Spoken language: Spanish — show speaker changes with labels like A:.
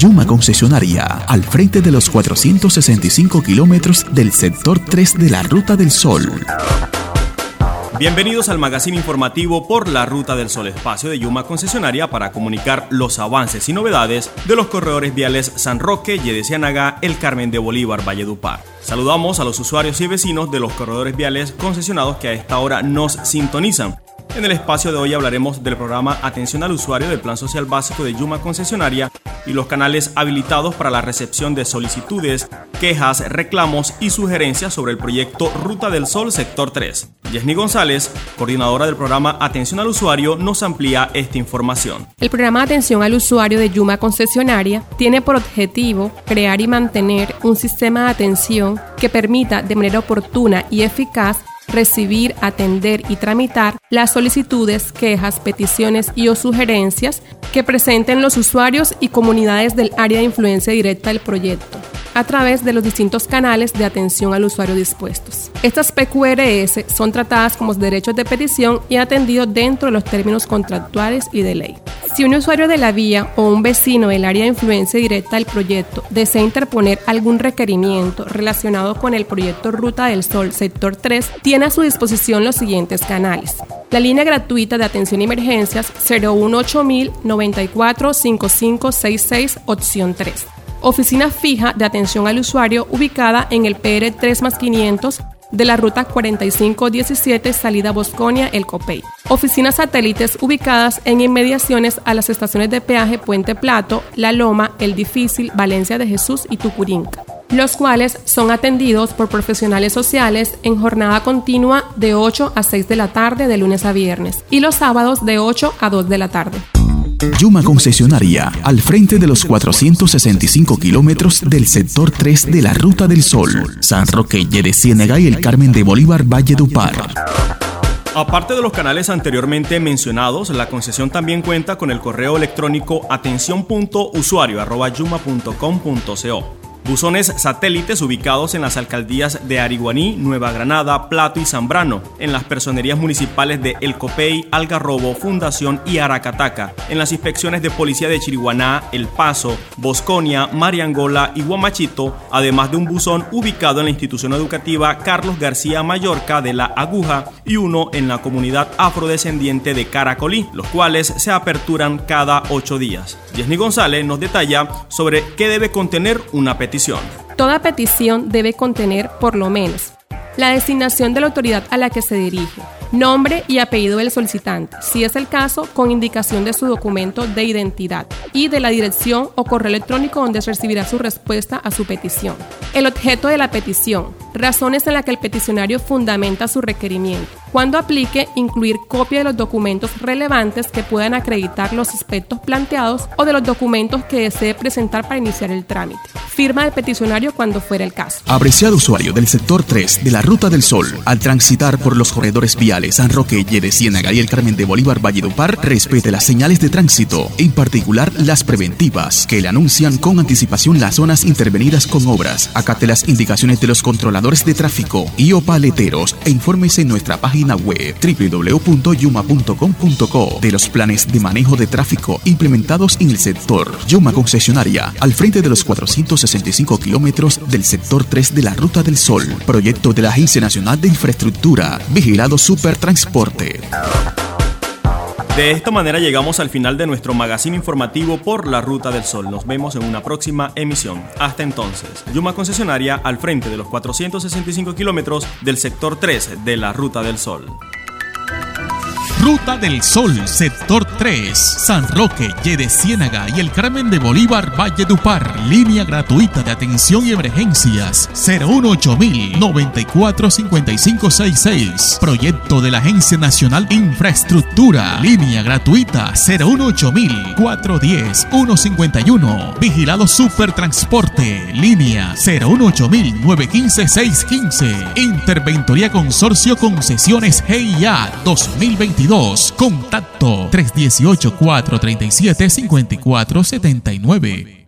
A: Yuma Concesionaria, al frente de los 460 kilómetros del sector 3 de la Ruta del Sol.
B: Bienvenidos al magazine informativo por la Ruta del Sol, espacio de Yuma Concesionaria para comunicar los avances y novedades de los corredores viales San Roque, Yedecianaga, El Carmen de Bolívar, Valledupar. Saludamos a los usuarios y vecinos de los corredores viales concesionados que a esta hora nos sintonizan. En el espacio de hoy hablaremos del programa Atención al Usuario del Plan Social Básico de Yuma Concesionaria y los canales habilitados para la recepción de solicitudes, quejas, reclamos y sugerencias sobre el proyecto Ruta del Sol Sector 3. Yesni González, coordinadora del programa Atención al Usuario, nos amplía esta información.
C: El programa Atención al Usuario de Yuma Concesionaria tiene por objetivo crear y mantener un sistema de atención que permita de manera oportuna y eficaz recibir, atender y tramitar las solicitudes, quejas, peticiones y o sugerencias que presenten los usuarios y comunidades del área de influencia directa del proyecto a través de los distintos canales de atención al usuario dispuestos. Estas PQRS son tratadas como derechos de petición y atendidos dentro de los términos contractuales y de ley. Si un usuario de la vía o un vecino del área de influencia directa del proyecto desea interponer algún requerimiento relacionado con el proyecto Ruta del Sol Sector 3, tiene a su disposición los siguientes canales. La línea gratuita de atención a emergencias 018000 94 5566 opción 3 oficina fija de atención al usuario ubicada en el PR 3 más 500 de la ruta 4517 salida Bosconia El Copey. Oficinas satélites ubicadas en inmediaciones a las estaciones de peaje Puente Plato, La Loma, El Difícil, Valencia de Jesús y Tucurinca, los cuales son atendidos por profesionales sociales en jornada continua de 8 a 6 de la tarde de lunes a viernes y los sábados de 8 a 2 de la tarde.
A: Yuma Concesionaria, al frente de los 465 kilómetros del sector 3 de la Ruta del Sol, San Roque, de Ciénega y el Carmen de Bolívar, Valle de Upar.
B: Aparte de los canales anteriormente mencionados, la concesión también cuenta con el correo electrónico atención.usuario.yuma.com.co Buzones satélites ubicados en las alcaldías de Ariguaní, Nueva Granada, Plato y Zambrano, en las personerías municipales de El Copey, Algarrobo, Fundación y Aracataca, en las inspecciones de policía de Chiriguaná, El Paso, Bosconia, Mariangola y Guamachito, además de un buzón ubicado en la institución educativa Carlos García Mallorca de La Aguja y uno en la comunidad afrodescendiente de Caracolí, los cuales se aperturan cada ocho días. Yesni González nos detalla sobre qué debe contener una petición.
C: Toda petición debe contener por lo menos la designación de la autoridad a la que se dirige, nombre y apellido del solicitante, si es el caso, con indicación de su documento de identidad y de la dirección o correo electrónico donde recibirá su respuesta a su petición. El objeto de la petición, razones en las que el peticionario fundamenta su requerimiento. Cuando aplique, incluir copia de los documentos relevantes que puedan acreditar los aspectos planteados o de los documentos que desee presentar para iniciar el trámite. Firma del peticionario cuando fuera el caso.
A: Apreciado usuario del sector 3 de la Ruta del Sol, al transitar por los corredores viales San Roque, de Ciénaga y el Carmen de Bolívar Valledupar, respete las señales de tránsito, en particular las preventivas, que le anuncian con anticipación las zonas intervenidas con obras. Acate las indicaciones de los controladores de tráfico y o paleteros e infórmese en nuestra página web www.yuma.com.co de los planes de manejo de tráfico implementados en el sector. Yuma Concesionaria, al frente de los 465 kilómetros del sector 3 de la Ruta del Sol, proyecto de la Agencia Nacional de Infraestructura, vigilado Supertransporte.
B: De esta manera llegamos al final de nuestro magazine informativo por la Ruta del Sol. Nos vemos en una próxima emisión. Hasta entonces, Yuma Concesionaria al frente de los 465 kilómetros del sector 3 de la Ruta del Sol.
D: Ruta del Sol, sector 3, San Roque, Yede Ciénaga y el Carmen de Bolívar, Valle Dupar. Línea gratuita de atención y emergencias 018 94 5566. Proyecto de la Agencia Nacional Infraestructura. Línea gratuita 018 410 151. Vigilado Supertransporte. Línea 018 915 615. Interventoría Consorcio Concesiones GIA 2022. Contacto 318 437 5479.